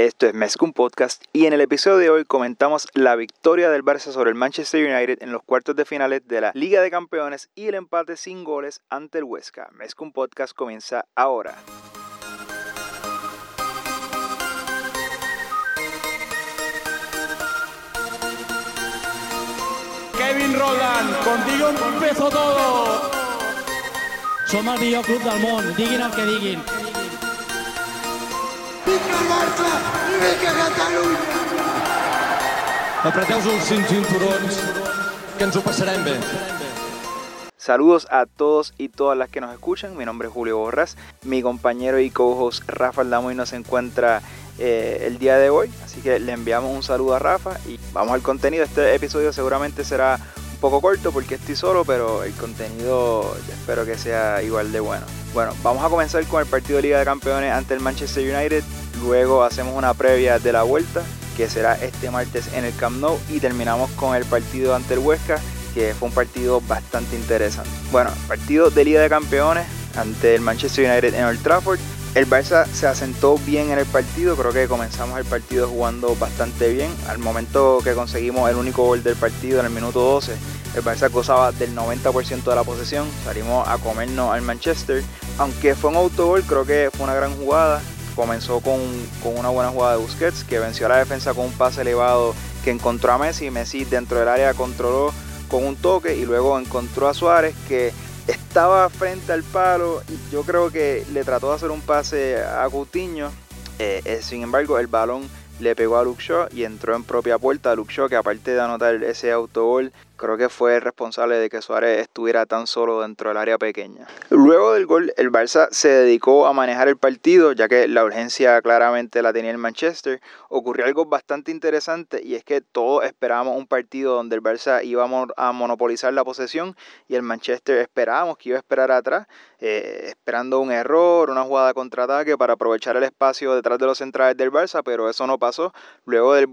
Esto es Mezcum Podcast y en el episodio de hoy comentamos la victoria del Barça sobre el Manchester United en los cuartos de finales de la Liga de Campeones y el empate sin goles ante el Huesca. Mezcum Podcast comienza ahora. Kevin Roland, contigo empezó todo. Som el millor club del món, diguin el que diguin. Que ens ho passarem bé. Saludos a todos y todas las que nos escuchan. Mi nombre es Julio Borras. Mi compañero y co-host Rafa Aldamoy no se encuentra eh, el día de hoy. Así que le enviamos un saludo a Rafa y vamos al contenido. Este episodio seguramente será un poco corto porque estoy solo, pero el contenido espero que sea igual de bueno. Bueno, vamos a comenzar con el partido de Liga de Campeones ante el Manchester United. Luego hacemos una previa de la vuelta que será este martes en el Camp Nou y terminamos con el partido ante el Huesca que fue un partido bastante interesante. Bueno, partido de Liga de Campeones ante el Manchester United en Old Trafford. El Barça se asentó bien en el partido, creo que comenzamos el partido jugando bastante bien. Al momento que conseguimos el único gol del partido en el minuto 12, el Barça gozaba del 90% de la posesión, salimos a comernos al Manchester. Aunque fue un autogol, creo que fue una gran jugada. Comenzó con, con una buena jugada de Busquets, que venció a la defensa con un pase elevado que encontró a Messi. Messi dentro del área controló con un toque y luego encontró a Suárez que estaba frente al palo y yo creo que le trató de hacer un pase a Coutinho. Eh, eh, sin embargo, el balón le pegó a Luke y entró en propia puerta. Luke Shaw, que aparte de anotar ese autogol, creo que fue el responsable de que Suárez estuviera tan solo dentro del área pequeña. Luego del gol, el Barça se dedicó a manejar el partido, ya que la urgencia claramente la tenía el Manchester. Ocurrió algo bastante interesante y es que todos esperábamos un partido donde el Barça iba a monopolizar la posesión y el Manchester esperábamos que iba a esperar atrás, eh, esperando un error, una jugada contraataque para aprovechar el espacio detrás de los centrales del Barça, pero eso no pasó. Luego del,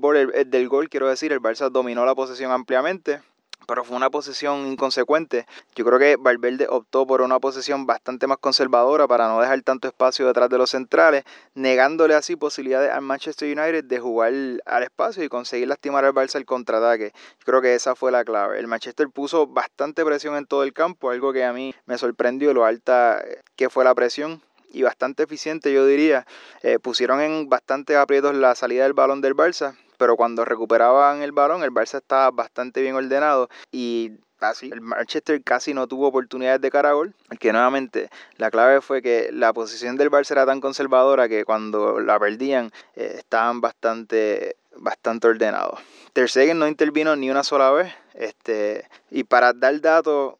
del gol, quiero decir, el Barça dominó la posesión ampliamente pero fue una posesión inconsecuente. Yo creo que Valverde optó por una posesión bastante más conservadora para no dejar tanto espacio detrás de los centrales, negándole así posibilidades al Manchester United de jugar al espacio y conseguir lastimar al Barça el contraataque. Yo creo que esa fue la clave. El Manchester puso bastante presión en todo el campo, algo que a mí me sorprendió lo alta que fue la presión y bastante eficiente, yo diría. Eh, pusieron en bastante aprietos la salida del balón del Barça pero cuando recuperaban el balón, el Barça estaba bastante bien ordenado y así el Manchester casi no tuvo oportunidades de cara a gol, que nuevamente la clave fue que la posición del Barça era tan conservadora que cuando la perdían eh, estaban bastante bastante ordenados. Ter Stegen no intervino ni una sola vez, este y para dar datos,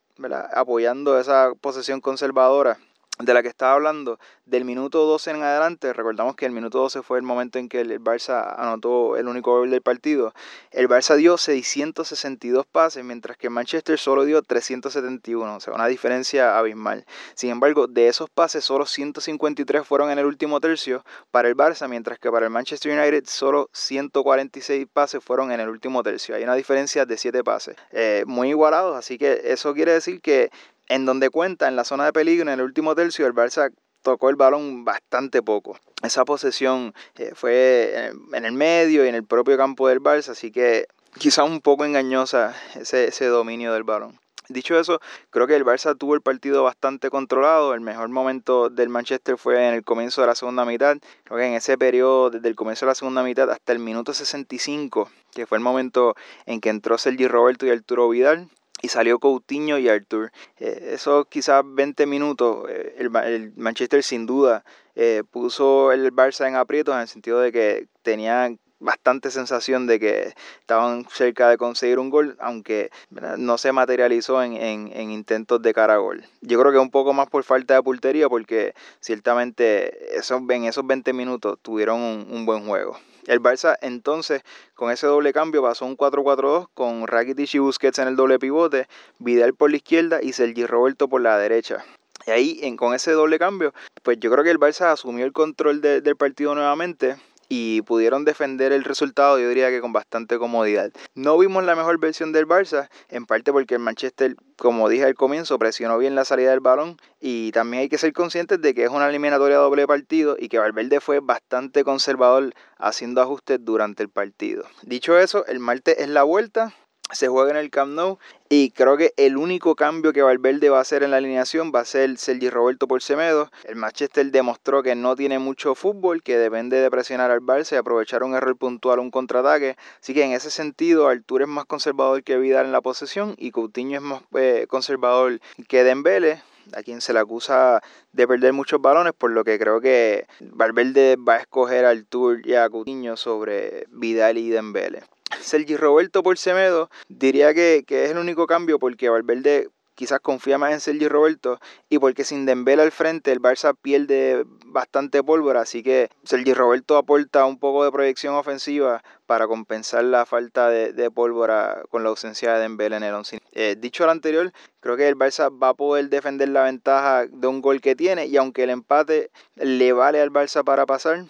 apoyando esa posesión conservadora, de la que estaba hablando, del minuto 12 en adelante, recordamos que el minuto 12 fue el momento en que el Barça anotó el único gol del partido, el Barça dio 662 pases, mientras que Manchester solo dio 371, o sea, una diferencia abismal. Sin embargo, de esos pases, solo 153 fueron en el último tercio para el Barça, mientras que para el Manchester United solo 146 pases fueron en el último tercio. Hay una diferencia de 7 pases, eh, muy igualados, así que eso quiere decir que en donde cuenta en la zona de peligro en el último tercio el Barça tocó el balón bastante poco. Esa posesión eh, fue en el medio y en el propio campo del Barça, así que quizá un poco engañosa ese, ese dominio del balón. Dicho eso, creo que el Barça tuvo el partido bastante controlado. El mejor momento del Manchester fue en el comienzo de la segunda mitad. Creo que en ese periodo, desde el comienzo de la segunda mitad hasta el minuto 65, que fue el momento en que entró Sergi Roberto y Arturo Vidal, y salió Coutinho y Arthur. Eh, esos quizás 20 minutos, eh, el, Manchester sin duda eh, puso el Barça en aprietos en el sentido de que tenían bastante sensación de que estaban cerca de conseguir un gol, aunque no se materializó en, en, intentos de cara a gol. Yo creo que un poco más por falta de puntería, porque ciertamente esos, en esos 20 minutos tuvieron un buen juego. El Barça entonces con ese doble cambio pasó un 4-4-2 con Rakitic y Busquets en el doble pivote, Vidal por la izquierda y Sergi Roberto por la derecha. Y ahí en, con ese doble cambio, pues yo creo que el Barça asumió el control del partido nuevamente y pudieron defender el resultado, yo diría que con bastante comodidad. No vimos la mejor versión del Barça, en parte porque el Manchester, como dije al comienzo, presionó bien la salida del balón y también hay que ser conscientes de que es una eliminatoria doble partido y que Valverde fue bastante conservador haciendo ajustes durante el partido. Dicho eso, el martes es la vuelta, se juega en el Camp Nou y creo que el único cambio que Valverde va a hacer en la alineación va a ser Sergi Roberto por Semedo. El Manchester demostró que no tiene mucho fútbol, que depende de presionar al Barça y aprovechar un error puntual, un contraataque. Así que en ese sentido, Artur es más conservador que Vidal en la posesión y Coutinho es más eh, conservador que Dembele a quien se le acusa de perder muchos balones, por lo que creo que Valverde va a escoger a Artur y a Coutinho sobre Vidal y Dembele. Sergi Roberto por Semedo, diría que, que es el único cambio porque Valverde quizás confía más en Sergi Roberto y porque sin Dembélé al frente el Barça pierde bastante pólvora, así que Sergi Roberto aporta un poco de proyección ofensiva para compensar la falta de, pólvora con la ausencia de Dembélé en el once. Eh, dicho lo anterior, creo que el Barça va a poder defender la ventaja de un gol que tiene y aunque el empate le vale al Barça para pasar,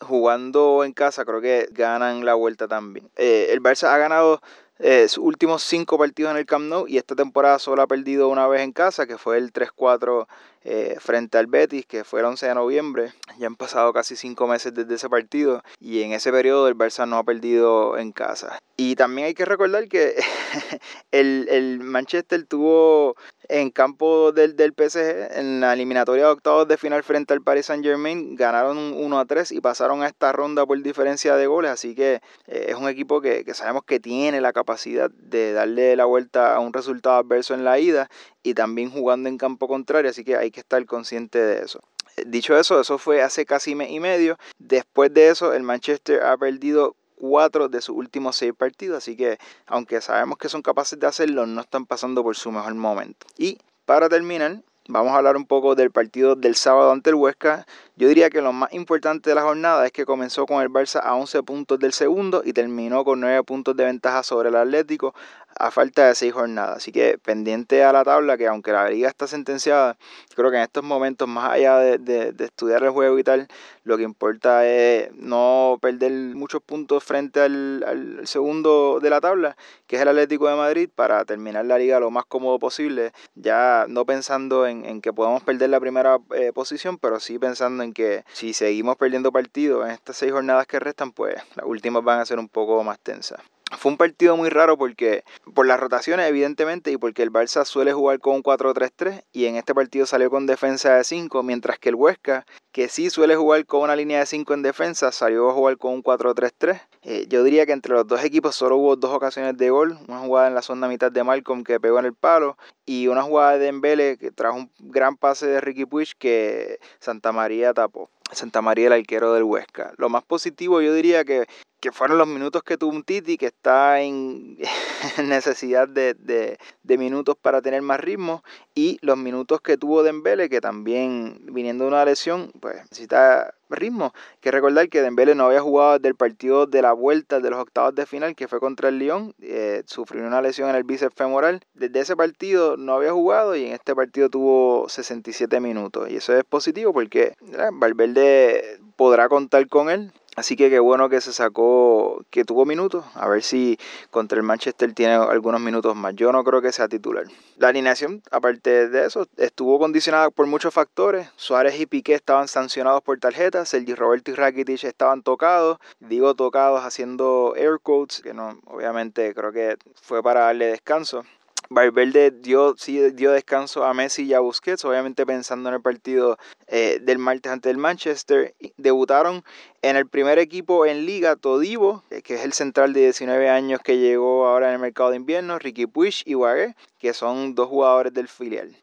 jugando en casa creo que ganan la vuelta también. Eh, el Barça ha ganado eh, sus últimos cinco partidos en el Camp Nou y esta temporada solo ha perdido una vez en casa, que fue el 3-4 eh, frente al Betis, que fue el 11 de noviembre. Ya han pasado casi cinco meses desde ese partido y en ese periodo el Barça no ha perdido en casa. Y también hay que recordar que el, el Manchester tuvo en campo del, del PSG, en la eliminatoria de octavos de final frente al Paris Saint Germain, ganaron 1 a 3 y pasaron a esta ronda por diferencia de goles. Así que eh, es un equipo que, que, sabemos que tiene la capacidad de darle la vuelta a un resultado adverso en la ida y también jugando en campo contrario. Así que hay que estar consciente de eso. Dicho eso, eso fue hace casi mes y medio. Después de eso, el Manchester ha perdido cuatro de sus últimos seis partidos, así que aunque sabemos que son capaces de hacerlo, no están pasando por su mejor momento. Y para terminar, vamos a hablar un poco del partido del sábado ante el Huesca. Yo diría que lo más importante de la jornada es que comenzó con el Barça a 11 puntos del segundo y terminó con 9 puntos de ventaja sobre el Atlético a falta de 6 jornadas. Así que pendiente a la tabla, que aunque la liga está sentenciada, creo que en estos momentos, más allá de, estudiar el juego y tal, lo que importa es no perder muchos puntos frente al, segundo de la tabla, que es el Atlético de Madrid, para terminar la liga lo más cómodo posible. Ya no pensando en, que podamos perder la primera eh, posición, pero sí pensando en que si seguimos perdiendo partidos en estas seis jornadas que restan, pues las últimas van a ser un poco más tensas. Fue un partido muy raro porque por las rotaciones evidentemente y porque el Barça suele jugar con un 4-3-3 y en este partido salió con defensa de 5, mientras que el Huesca, que sí suele jugar con una línea de 5 en defensa, salió a jugar con un 4-3-3. Eh, yo diría que entre los dos equipos solo hubo dos ocasiones de gol, una jugada en la zona mitad de Malcolm que pegó en el palo y una jugada de Dembele que trajo un gran pase de Ricky Puig que Santa María tapó. Santa María el arquero del Huesca. Lo más positivo yo diría que que fueron los minutos que tuvo un Titi, que está en necesidad de, minutos para tener más ritmo, y los minutos que tuvo Dembele, que también viniendo de una lesión, pues necesita ritmo. Que recordar que Dembele no había jugado desde el partido de la vuelta de los octavos de final, que fue contra el Lyon, eh, sufrió una lesión en el bíceps femoral. Desde ese partido no había jugado y en este partido tuvo 67 minutos, y eso es positivo porque Valverde podrá contar con él Así que qué bueno que se sacó, que tuvo minutos. A ver si contra el Manchester tiene algunos minutos más. Yo no creo que sea titular. La alineación, aparte de eso, estuvo condicionada por muchos factores. Suárez y Piqué estaban sancionados por tarjetas. Sergi Roberto y Rakitic estaban tocados. Digo tocados haciendo air quotes, que no, obviamente creo que fue para darle descanso. Valverde dio, sí, dio descanso a Messi y a Busquets, obviamente pensando en el partido eh, del martes ante el Manchester. Debutaron en el primer equipo en liga Todivo, eh, que es el central de 19 años que llegó ahora en el mercado de invierno, Ricky Puig y Wague, que son dos jugadores del filial.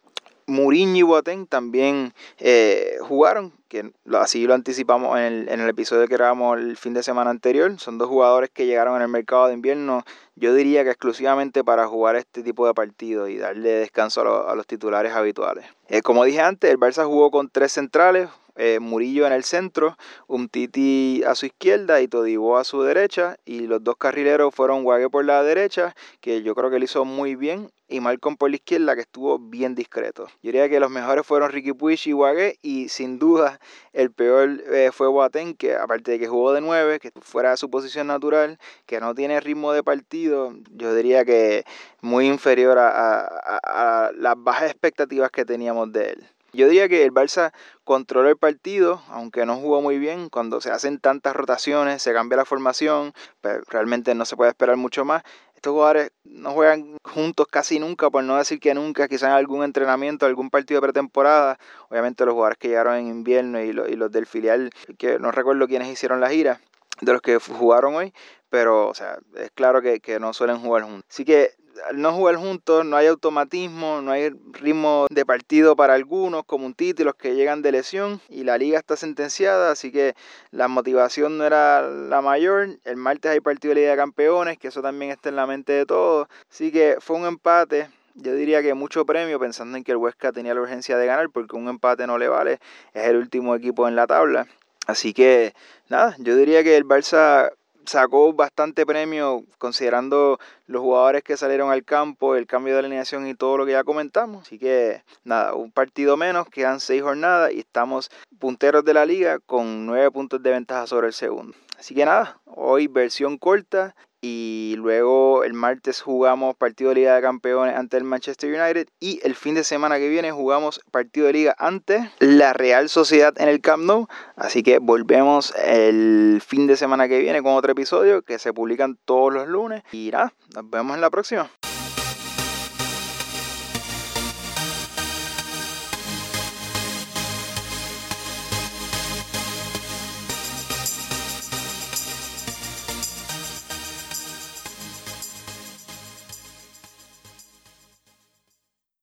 Mourinho y Boateng también eh, jugaron, que así lo anticipamos en el, episodio que grabamos el fin de semana anterior. Son dos jugadores que llegaron en el mercado de invierno, yo diría que exclusivamente para jugar este tipo de partidos y darle descanso a, los titulares habituales. Eh, como dije antes, el Barça jugó con tres centrales, eh, Murillo en el centro, un Titi a su izquierda y Todibo a su derecha. Y los dos carrileros fueron Guague por la derecha, que yo creo que él hizo muy bien. Y Malcolm por la izquierda que estuvo bien discreto. Yo diría que los mejores fueron Ricky Puig y Wague y sin duda el peor eh, fue Boateng que aparte de que jugó de 9, que fuera de su posición natural, que no tiene ritmo de partido, yo diría que muy inferior a las bajas expectativas que teníamos de él. Yo diría que el Barça controló el partido, aunque no jugó muy bien. Cuando se hacen tantas rotaciones, se cambia la formación, pues, realmente no se puede esperar mucho más. Estos jugadores no juegan juntos casi nunca, por no decir que nunca, quizás en algún entrenamiento, algún partido de pretemporada. Obviamente los jugadores que llegaron en invierno y los, y los del filial, que no recuerdo quiénes hicieron la gira, de los que jugaron hoy, pero o sea, es claro que, que no suelen jugar juntos. Así que al no jugar juntos no hay automatismo, no hay ritmo de partido para algunos, como un Titi, los que llegan de lesión y la liga está sentenciada, así que la motivación no era la mayor. El martes hay partido de Liga de Campeones, que eso también está en la mente de todos. Así que fue un empate. Yo diría que mucho premio pensando en que el Huesca tenía la urgencia de ganar porque un empate no le vale, es el último equipo en la tabla. Así que nada, yo diría que el Barça sacó bastante premio considerando los jugadores que salieron al campo, el cambio de alineación y todo lo que ya comentamos. Así que nada, un partido menos, quedan seis jornadas y estamos punteros de la liga con nueve puntos de ventaja sobre el segundo. Así que nada, hoy versión corta y luego el martes jugamos partido de Liga de Campeones ante el Manchester United y el fin de semana que viene jugamos partido de Liga ante la Real Sociedad en el Camp Nou. Así que volvemos el fin de semana que viene con otro episodio que se publican todos los lunes y nada, nos vemos en la próxima.